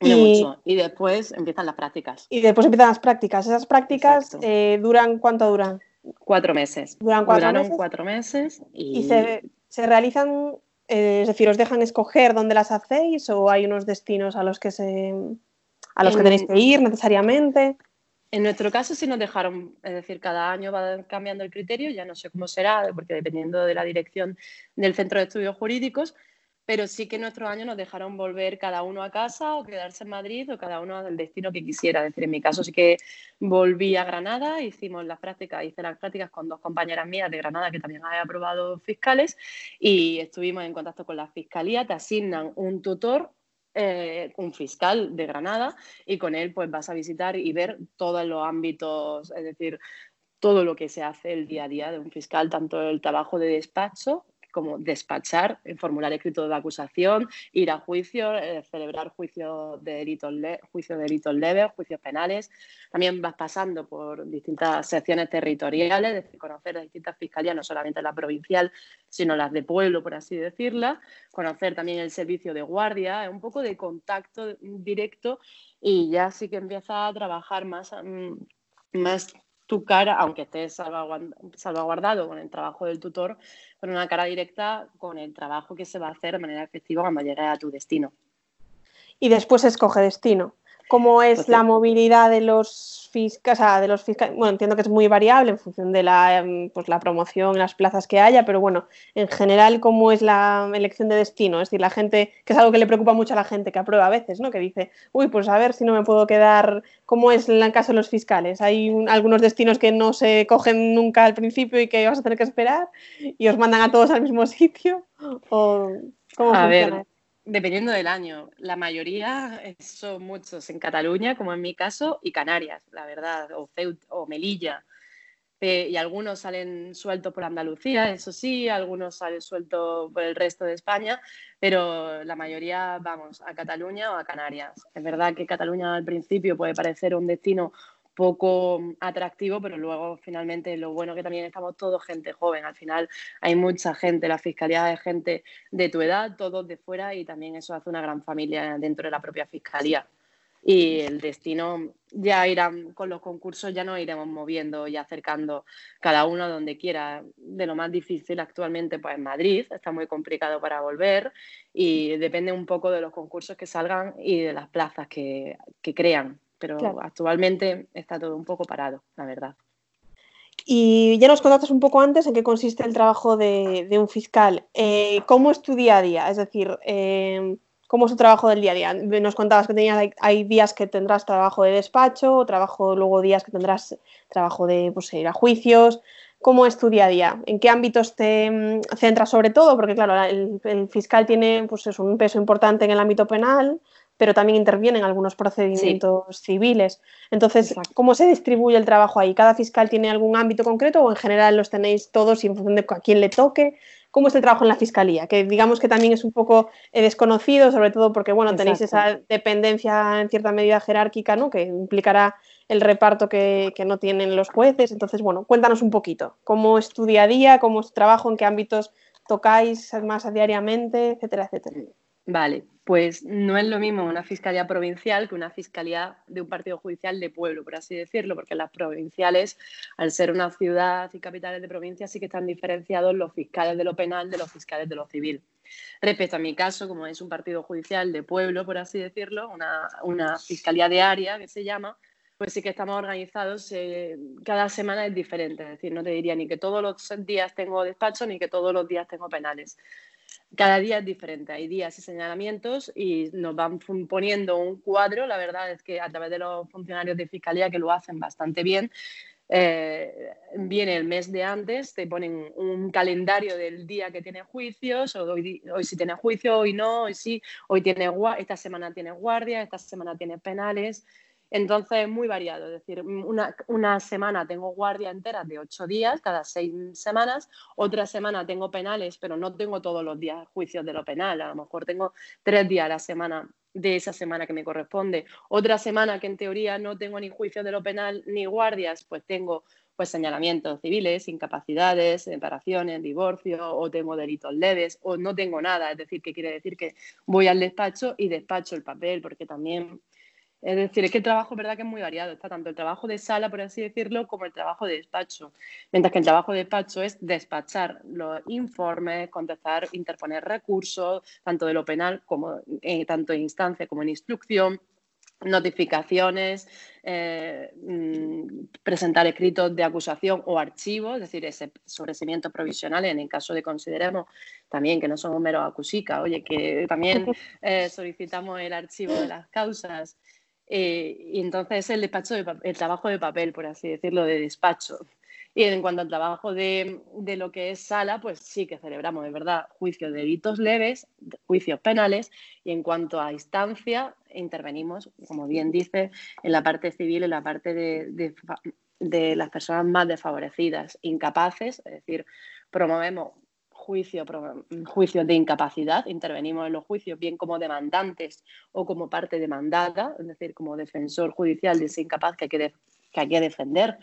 y, mucho. y después empiezan las prácticas. Y después empiezan las prácticas. ¿Esas prácticas eh, duran cuánto duran? Cuatro meses. Duran cuatro Duraron meses. cuatro meses. Y, se, se, realizan, eh, es decir, ¿os dejan escoger dónde las hacéis o hay unos destinos a los que se a los que tenéis que ir necesariamente? En nuestro caso sí nos dejaron, es decir, cada año va cambiando el criterio, ya no sé cómo será, porque dependiendo de la dirección del Centro de Estudios Jurídicos, pero sí que en nuestro año nos dejaron volver cada uno a casa o quedarse en Madrid o cada uno al destino que quisiera. Es decir, en mi caso sí que volví a Granada, hicimos las prácticas, hice las prácticas con dos compañeras mías de Granada que también habían aprobado fiscales y estuvimos en contacto con la fiscalía, te asignan un tutor eh, un fiscal de Granada y con él pues vas a visitar y ver todos los ámbitos, es decir, todo lo que se hace el día a día de un fiscal, tanto el trabajo de despacho como despachar, formular escrito de acusación, ir a juicio, eh, celebrar juicios de delitos, de delitos leves, juicios penales. También vas pasando por distintas secciones territoriales, es decir, conocer las distintas fiscalías, no solamente la provincial, sino las de pueblo, por así decirla. Conocer también el servicio de guardia, un poco de contacto directo y ya sí que empieza a trabajar más, mm, más tu cara, aunque estés salvaguardado con el trabajo del tutor, con una cara directa con el trabajo que se va a hacer de manera efectiva cuando llegue a tu destino. Y después escoge destino cómo es la movilidad de los fiscales, de los fiscales, bueno, entiendo que es muy variable en función de la, em, pues, la promoción, las plazas que haya, pero bueno, en general, ¿cómo es la elección de destino? Es decir, la gente, que es algo que le preocupa mucho a la gente que aprueba a veces, ¿no? Que dice, uy, pues a ver si no me puedo quedar, ¿cómo es el caso de los fiscales? ¿Hay algunos destinos que no se cogen nunca al principio y que vas a tener que esperar y os mandan a todos al mismo sitio? ¿O cómo a Ver Dependiendo del año, la mayoría son muchos en Cataluña, como en mi caso, y Canarias, la verdad, o Ceuta o Melilla. y algunos salen sueltos por Andalucía, eso sí, algunos salen sueltos por el resto de España, pero la mayoría vamos a Cataluña o a Canarias. Es verdad que Cataluña al principio puede parecer un destino poco atractivo, pero luego finalmente lo bueno que también estamos todos gente joven, al final hay mucha gente, la fiscalía de gente de tu edad, todos de fuera y también eso hace una gran familia dentro de la propia fiscalía. Y el destino ya irán con los concursos, ya nos iremos moviendo y acercando cada uno donde quiera. De lo más difícil actualmente, pues en Madrid, está muy complicado para volver y depende un poco de los concursos que salgan y de las plazas que, que crean pero actualmente está todo un poco parado, la verdad. Y ya nos contaste un poco antes en qué consiste el trabajo de, un fiscal. Eh, ¿Cómo es tu día a día? Es decir, eh, ¿cómo es tu trabajo del día a día? Nos contabas que tenías, hay, días que tendrás trabajo de despacho, trabajo, luego días que tendrás trabajo de pues, ir a juicios. ¿Cómo es tu día a día? ¿En qué ámbitos te mm, centras sobre todo? Porque claro, el, fiscal tiene pues, un peso importante en el ámbito penal, pero también interviene en algunos procedimientos civiles. Entonces, ¿cómo se distribuye el trabajo ahí? ¿Cada fiscal tiene algún ámbito concreto o en general los tenéis todos y en función de a quién le toque? ¿Cómo es el trabajo en la fiscalía? Que digamos que también es un poco eh, desconocido, sobre todo porque bueno, tenéis esa dependencia en cierta medida jerárquica, ¿no? Que implicará el reparto que, que, no tienen los jueces. Entonces, bueno, cuéntanos un poquito. ¿Cómo es tu día a día? ¿Cómo es tu trabajo? ¿En qué ámbitos tocáis más diariamente? Etcétera, etcétera. Vale, pues no es lo mismo una fiscalía provincial que una fiscalía de un partido judicial de pueblo, por así decirlo, porque las provinciales, al ser una ciudad y capitales de provincia, sí que están diferenciados los fiscales de lo penal de los fiscales de lo civil. Respecto a mi caso, como es un partido judicial de pueblo, por así decirlo, una, fiscalía de área que se llama, pues sí que estamos organizados, eh, cada semana es diferente, es decir, no te diría ni que todos los días tengo despacho ni que todos los días tengo penales cada día es diferente, hay días y señalamientos y nos van poniendo un cuadro, la verdad es que a través de los funcionarios de fiscalía que lo hacen bastante bien, eh, viene el mes de antes, te ponen un calendario del día que tiene juicios, o hoy, sí tiene juicio, hoy no, hoy sí, hoy tiene esta semana tiene guardia, esta semana tiene penales, entonces es muy variado, es decir, una, semana tengo guardia entera de ocho días, cada seis semanas, otra semana tengo penales, pero no tengo todos los días juicios de lo penal, a lo mejor tengo tres días a la semana de esa semana que me corresponde. Otra semana que en teoría no tengo ni juicios de lo penal ni guardias, pues tengo pues señalamientos civiles, incapacidades, separaciones, divorcio, o tengo delitos leves, o no tengo nada. Es decir, que quiere decir que voy al despacho y despacho el papel, porque también es decir, es que el trabajo, verdad que es muy variado. Está tanto el trabajo de sala, por así decirlo, como el trabajo de despacho. Mientras que el trabajo de despacho es despachar los informes, contestar, interponer recursos, tanto de lo penal como eh, tanto en instancia como en instrucción, notificaciones, eh, mm, presentar escritos de acusación o archivos, es decir, ese sobrecimiento provisional en el caso de consideremos también que no somos meros acusicas, oye, que también eh, solicitamos el archivo de las causas eh, y entonces el despacho el trabajo de papel, por así decirlo, de despacho. Y en cuanto al trabajo de, de, lo que es sala, pues sí que celebramos, de verdad, juicios de delitos leves, juicios penales, y en cuanto a instancia, intervenimos, como bien dice, en la parte civil, en la parte de, de, de las personas más desfavorecidas, incapaces, es decir, promovemos juicio, juicios de incapacidad, intervenimos en los juicios bien como demandantes o como parte demandada, es decir, como defensor judicial de ese incapaz que hay que, que defender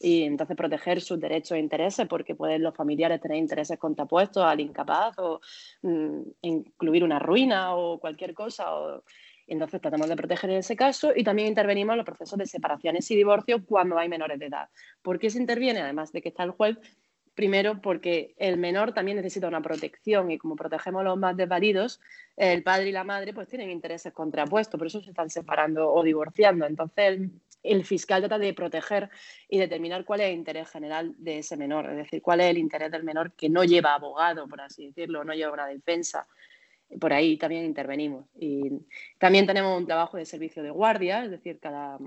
y entonces proteger sus derechos e intereses porque pueden los familiares tener intereses contrapuestos al incapaz o mm, incluir una ruina o cualquier cosa. entonces tratamos de proteger en ese caso y también intervenimos en los procesos de separaciones y divorcios cuando hay menores de edad. ¿Por qué se interviene? Además de que está el juez Primero, porque el menor también necesita una protección y como protegemos a los más desvalidos, el padre y la madre pues tienen intereses contrapuestos, por eso se están separando o divorciando. Entonces, el, fiscal trata de proteger y determinar cuál es el interés general de ese menor, es decir, cuál es el interés del menor que no lleva abogado, por así decirlo, no lleva una defensa. Por ahí también intervenimos. Y también tenemos un trabajo de servicio de guardia, es decir, cada,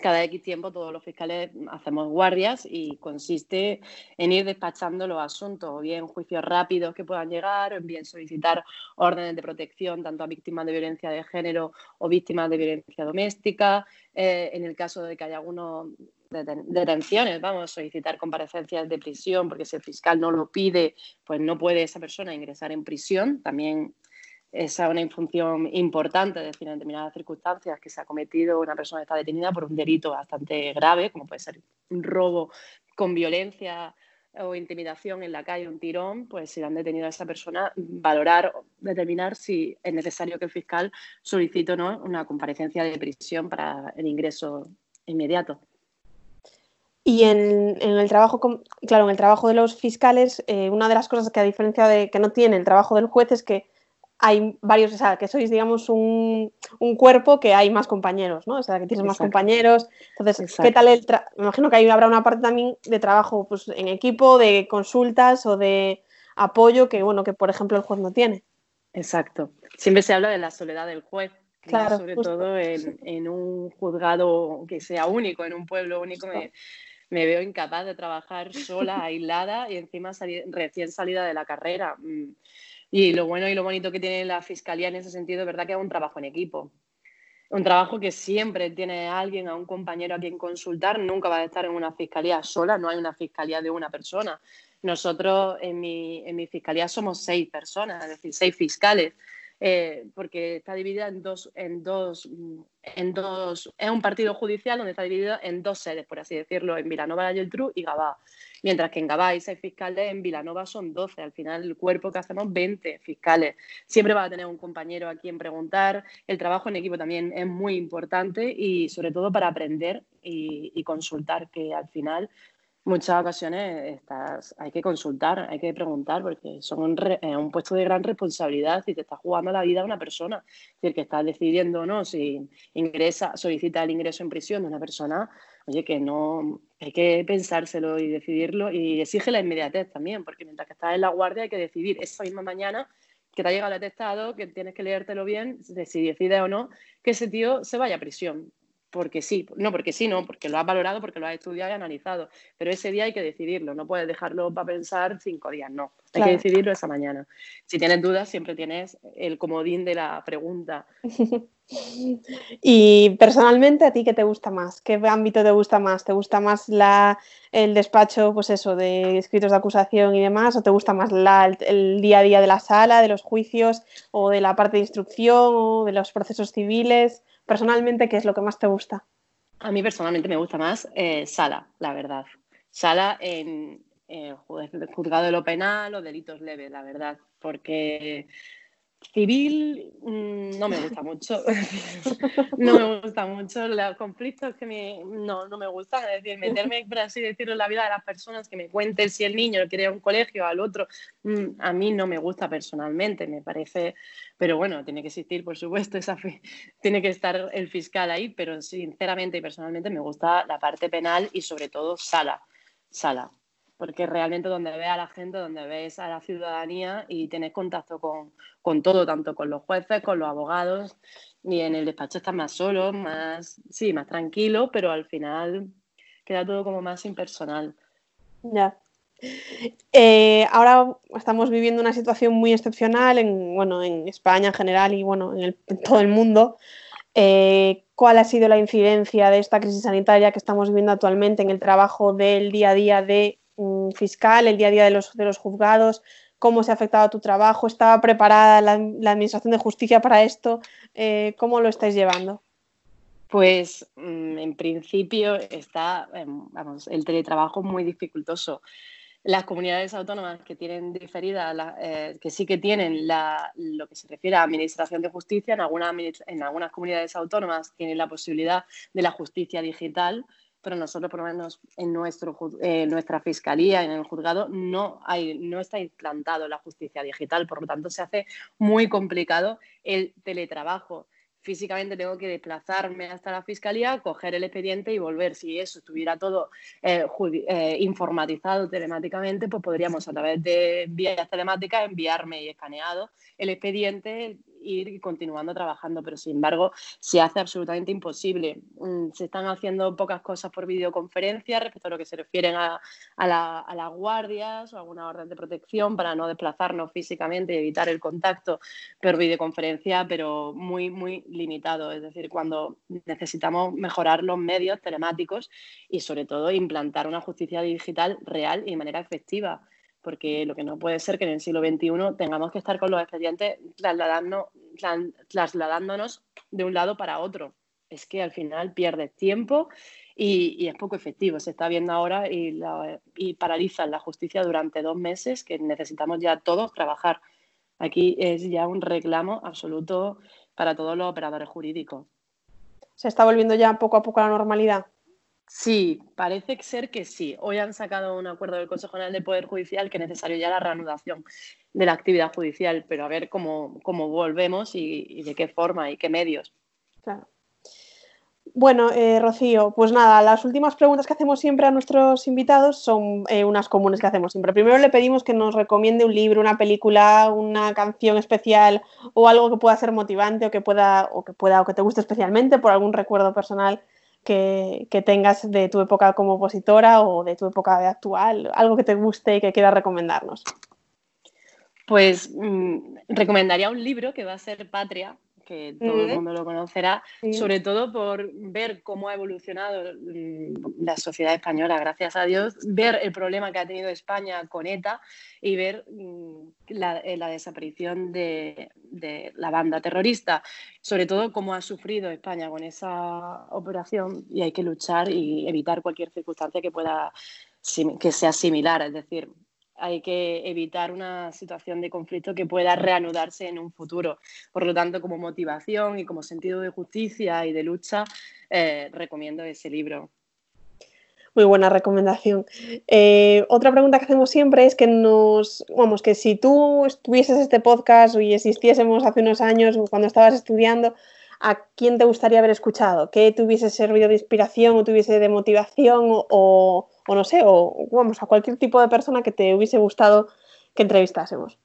cada X tiempo todos los fiscales hacemos guardias y consiste en ir despachando los asuntos, o bien juicios rápidos que puedan llegar, o bien solicitar órdenes de protección tanto a víctimas de violencia de género o víctimas de violencia doméstica. Eh, en el caso de que haya algunos detenciones, vamos, solicitar comparecencias de prisión, porque si el fiscal no lo pide, pues no puede esa persona ingresar en prisión. También esa es una función importante, es decir, en determinadas circunstancias que se ha cometido una persona está detenida por un delito bastante grave, como puede ser un robo con violencia o intimidación en la calle, un tirón, pues si han detenido a esa persona, valorar, determinar si es necesario que el fiscal solicite o no una comparecencia de prisión para el ingreso inmediato. Y en, el trabajo, claro, en el trabajo de los fiscales, eh, una de las cosas que a diferencia de que no tiene el trabajo del juez es que hay varios, o sea, que sois, digamos, un, cuerpo que hay más compañeros, ¿no? O sea, que tienes más compañeros. Entonces, ¿qué tal el Me imagino que ahí habrá una parte también de trabajo pues, en equipo, de consultas o de apoyo que, bueno, que por ejemplo el juez no tiene. Exacto. Siempre se habla de la soledad del juez. Claro, sobre todo en, un juzgado que sea único, en un pueblo único, me, me, veo incapaz de trabajar sola, aislada y encima recién salida de la carrera. Y lo bueno y lo bonito que tiene la fiscalía en ese sentido es verdad que es un trabajo en equipo. Un trabajo que siempre tiene a alguien, a un compañero a quien consultar, nunca va a estar en una fiscalía sola, no hay una fiscalía de una persona. Nosotros en mi, en mi fiscalía somos seis personas, es decir, seis fiscales. Eh, porque está dividida en dos, en dos, en dos, es un partido judicial donde está dividido en dos sedes, por así decirlo, en Vilanova, Geltrú y Gabá. Mientras que en Gabá hay seis fiscales, en Vilanova son 12. Al final, el cuerpo que hacemos, 20 fiscales. Siempre va a tener un compañero a quien preguntar. El trabajo en equipo también es muy importante y sobre todo para aprender y consultar, que al final muchas ocasiones estás, hay que consultar, hay que preguntar, porque son un, puesto de gran responsabilidad y te está jugando la vida a una persona. Es decir, que estás decidiendo no si ingresa, solicita el ingreso en prisión de una persona, oye, que no, hay que pensárselo y decidirlo y exige la inmediatez también, porque mientras que estás en la guardia hay que decidir esa misma mañana que te ha llegado el atestado, que tienes que leértelo bien, si decides o no, que ese tío se vaya a prisión porque sí, no porque sí, no, porque lo has valorado, porque lo has estudiado y analizado, pero ese día hay que decidirlo, no puedes dejarlo para pensar cinco días, no, hay que decidirlo esa mañana. Si tienes dudas, siempre tienes el comodín de la pregunta. y personalmente, ¿a ti qué te gusta más? ¿Qué ámbito te gusta más? ¿Te gusta más la, el despacho, pues eso, de escritos de acusación y demás? ¿O te gusta más el día a día de la sala, de los juicios, o de la parte de instrucción, o de los procesos civiles? Personalmente, ¿qué es lo que más te gusta? A mí personalmente me gusta más eh, sala, la verdad. Sala en, en juzgado de lo penal o delitos leves, la verdad, porque Civil mm, no me gusta mucho. no me gusta mucho. Los conflictos que me, no, no me gustan. Es decir, meterme, por así decirlo, en la vida de las personas, que me cuenten si el niño quiere a un colegio o al otro, mm, a mí no me gusta personalmente. Me parece. Pero bueno, tiene que existir, por supuesto, esa tiene que estar el fiscal ahí, pero sinceramente y personalmente me gusta la parte penal y sobre todo sala. Sala porque realmente donde ves a la gente, donde ves a la ciudadanía y tienes contacto con, todo, tanto con los jueces, con los abogados, y en el despacho estás más solo, más, sí, más tranquilo, pero al final queda todo como más impersonal. Ya. Eh, ahora estamos viviendo una situación muy excepcional en, bueno, en España en general y bueno, en, todo el mundo. Eh, ¿Cuál ha sido la incidencia de esta crisis sanitaria que estamos viviendo actualmente en el trabajo del día a día de fiscal, el día a día de los, de los juzgados, cómo se ha afectado tu trabajo, estaba preparada la, Administración de Justicia para esto, eh, ¿cómo lo estáis llevando? Pues mm, en principio está, em, vamos, el teletrabajo muy dificultoso. Las comunidades autónomas que tienen diferida, eh, que sí que tienen lo que se refiere a administración de justicia, en, en algunas comunidades autónomas tienen la posibilidad de la justicia digital, pero nosotros, por lo menos en nuestro, eh, nuestra fiscalía, en el juzgado, no, hay, no está implantado la justicia digital, por lo tanto se hace muy complicado el teletrabajo. Físicamente tengo que desplazarme hasta la fiscalía, coger el expediente y volver. Si eso estuviera todo eh, eh, informatizado telemáticamente, pues podríamos a través de vías telemáticas enviarme y escaneado el expediente, ir continuando trabajando, pero sin embargo se hace absolutamente imposible. Mm, se están haciendo pocas cosas por videoconferencia respecto a lo que se refieren a, las guardias o alguna orden de protección para no desplazarnos físicamente y evitar el contacto por videoconferencia, pero muy, muy limitado. Es decir, cuando necesitamos mejorar los medios telemáticos y sobre todo implantar una justicia digital real y de manera efectiva porque lo que no puede ser que en el siglo XXI tengamos que estar con los expedientes trasladándonos de un lado para otro. Es que al final pierdes tiempo y, es poco efectivo. Se está viendo ahora y, la, y paralizan la justicia durante dos meses que necesitamos ya todos trabajar. Aquí es ya un reclamo absoluto para todos los operadores jurídicos. ¿Se está volviendo ya poco a poco a la normalidad? Sí, parece ser que sí. Hoy han sacado un acuerdo del Consejo General del Poder Judicial que es necesario ya la reanudación de la actividad judicial, pero a ver cómo, cómo volvemos y, de qué forma y qué medios. Claro. Bueno, eh, Rocío, pues nada, las últimas preguntas que hacemos siempre a nuestros invitados son eh, unas comunes que hacemos siempre. Primero le pedimos que nos recomiende un libro, una película, una canción especial o algo que pueda ser motivante o que pueda o que pueda o que te guste especialmente por algún recuerdo personal que, tengas de tu época como opositora o de tu época de actual, algo que te guste y que quieras recomendarnos. Pues mmm, recomendaría un libro que va a ser Patria, que todo el mundo lo conocerá, sí. sobre todo por ver cómo ha evolucionado mm, la sociedad española, gracias a Dios, ver el problema que ha tenido España con ETA y ver mm, la, eh, la, desaparición de, de, la banda terrorista, sobre todo cómo ha sufrido España con esa operación y hay que luchar y evitar cualquier circunstancia que pueda que sea similar, es decir, hay que evitar una situación de conflicto que pueda reanudarse en un futuro. Por lo tanto, como motivación y como sentido de justicia y de lucha, eh, recomiendo ese libro. Muy buena recomendación. Eh, otra pregunta que hacemos siempre es que nos, vamos, que si tú estuvieses este podcast y existiésemos hace unos años cuando estabas estudiando, ¿a quién te gustaría haber escuchado? ¿Qué te hubiese servido de inspiración o tuviese de motivación o, o no sé, o vamos, a cualquier tipo de persona que te hubiese gustado que entrevistásemos?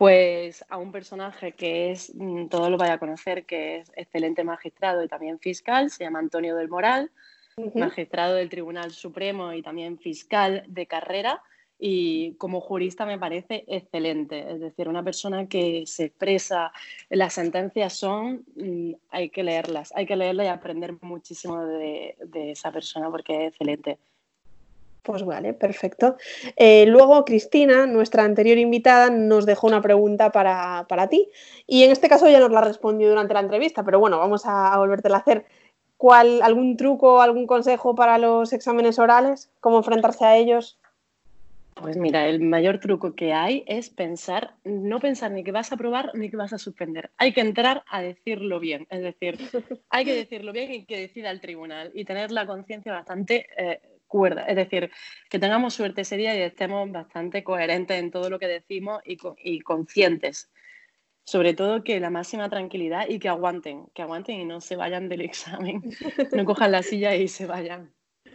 Pues a un personaje que es, mm, todo lo vaya a conocer, que es excelente magistrado y también fiscal, se llama Antonio del Moral, uh -huh. magistrado del Tribunal Supremo y también fiscal de carrera. Y como jurista me parece excelente, es decir, una persona que se expresa, las sentencias son, mm, hay que leerlas, hay que leerlas y aprender muchísimo de, de esa persona porque es excelente. Pues vale, perfecto. Eh, luego, Cristina, nuestra anterior invitada, nos dejó una pregunta para, para, ti y en este caso ya nos la respondió durante la entrevista, pero bueno, vamos a, a volvértela a hacer. ¿Cuál, ¿Algún truco, algún consejo para los exámenes orales? ¿Cómo enfrentarse a ellos? Pues mira, el mayor truco que hay es pensar, no pensar ni que vas a aprobar ni que vas a suspender. Hay que entrar a decirlo bien, es decir, hay que decirlo bien y que decida el tribunal y tener la conciencia bastante eh, cuerda. Es decir, que tengamos suerte ese día y estemos bastante coherentes en todo lo que decimos y, y conscientes. Sobre todo que la máxima tranquilidad y que aguanten, que aguanten y no se vayan del examen, no cojan la silla y se vayan,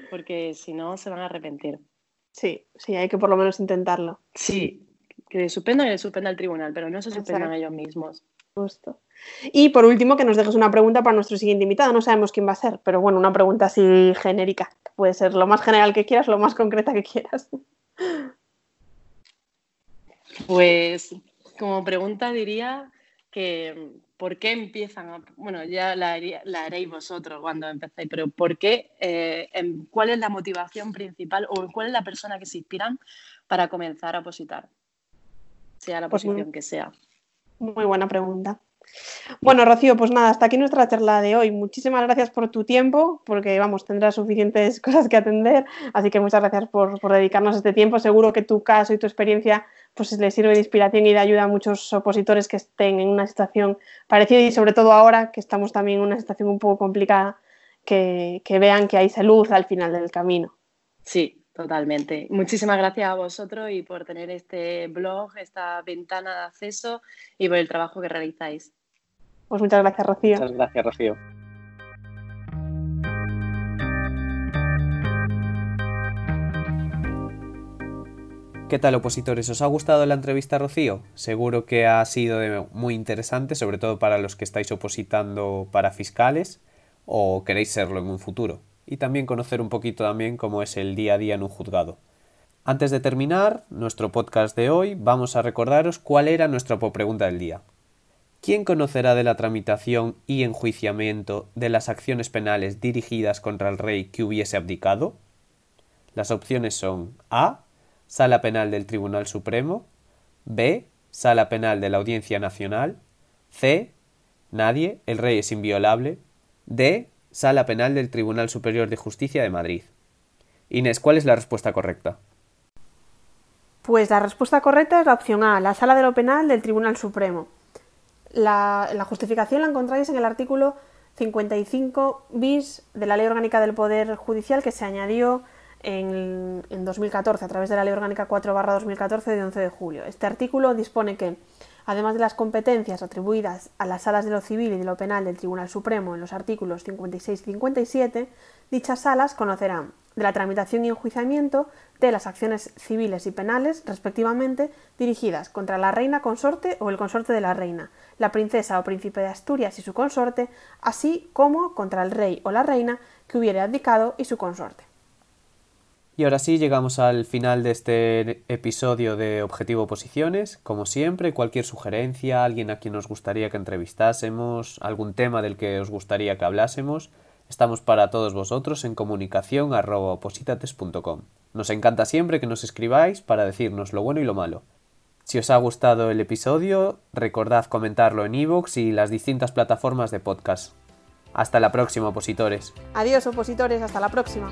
porque si no se van a arrepentir. Sí, sí, hay que por lo menos intentarlo. Sí, que le suspendan y le suspenda el tribunal, pero no se suspendan Exacto. ellos mismos. Justo. Y por último, que nos dejes una pregunta para nuestro siguiente invitado. No sabemos quién va a ser, pero bueno, una pregunta así genérica. Puede ser lo más general que quieras, lo más concreta que quieras. Pues como pregunta diría que ¿por qué empiezan? A, bueno, ya la, la, haréis vosotros cuando empecéis, pero ¿por qué? Eh, en, ¿Cuál es la motivación principal o cuál es la persona que se inspiran para comenzar a opositar? Sea la posición pues muy, que sea. Muy buena pregunta. Bueno, Rocío, pues nada, hasta aquí nuestra charla de hoy. Muchísimas gracias por tu tiempo, porque vamos, tendrás suficientes cosas que atender, así que muchas gracias por, por dedicarnos este tiempo. Seguro que tu caso y tu experiencia pues les sirve de inspiración y de ayuda a muchos opositores que estén en una situación parecida y sobre todo ahora que estamos también en una situación un poco complicada, que, que vean que hay luz al final del camino. Sí, Totalmente. Muchísimas gracias a vosotros y por tener este blog, esta ventana de acceso y por el trabajo que realizáis. Pues muchas gracias, Rocío. Muchas gracias, Rocío. ¿Qué tal opositores? ¿Os ha gustado la entrevista, Rocío? Seguro que ha sido muy interesante, sobre todo para los que estáis opositando para fiscales o queréis serlo en un futuro y también conocer un poquito también cómo es el día a día en un juzgado. Antes de terminar nuestro podcast de hoy, vamos a recordaros cuál era nuestra pregunta del día. ¿Quién conocerá de la tramitación y enjuiciamiento de las acciones penales dirigidas contra el rey que hubiese abdicado? Las opciones son A. Sala Penal del Tribunal Supremo, B. Sala Penal de la Audiencia Nacional, C. Nadie, el rey es inviolable, D. Sala Penal del Tribunal Superior de Justicia de Madrid. Inés, ¿cuál es la respuesta correcta? Pues la respuesta correcta es la opción A, la Sala de lo Penal del Tribunal Supremo. La, justificación la encontráis en el artículo 55 bis de la Ley Orgánica del Poder Judicial que se añadió en, 2014 a través de la Ley Orgánica 4-2014 de 11 de julio. Este artículo dispone que, además de las competencias atribuidas a las salas de lo civil y de lo penal del Tribunal Supremo en los artículos 56 y 57, dichas salas conocerán de la tramitación y enjuiciamiento de las acciones civiles y penales, respectivamente, dirigidas contra la reina consorte o el consorte de la reina, la princesa o príncipe de Asturias y su consorte, así como contra el rey o la reina que hubiere abdicado y su consorte. Y ahora sí llegamos al final de este episodio de Objetivo Oposiciones. Como siempre, cualquier sugerencia, alguien a quien nos gustaría que entrevistásemos, algún tema del que os gustaría que hablásemos, estamos para todos vosotros en comunicación Nos encanta siempre que nos escribáis para decirnos lo bueno y lo malo. Si os ha gustado el episodio, recordad comentarlo en iVoox y las distintas plataformas de podcast. Hasta la próxima, opositores. Adiós, opositores, hasta la próxima.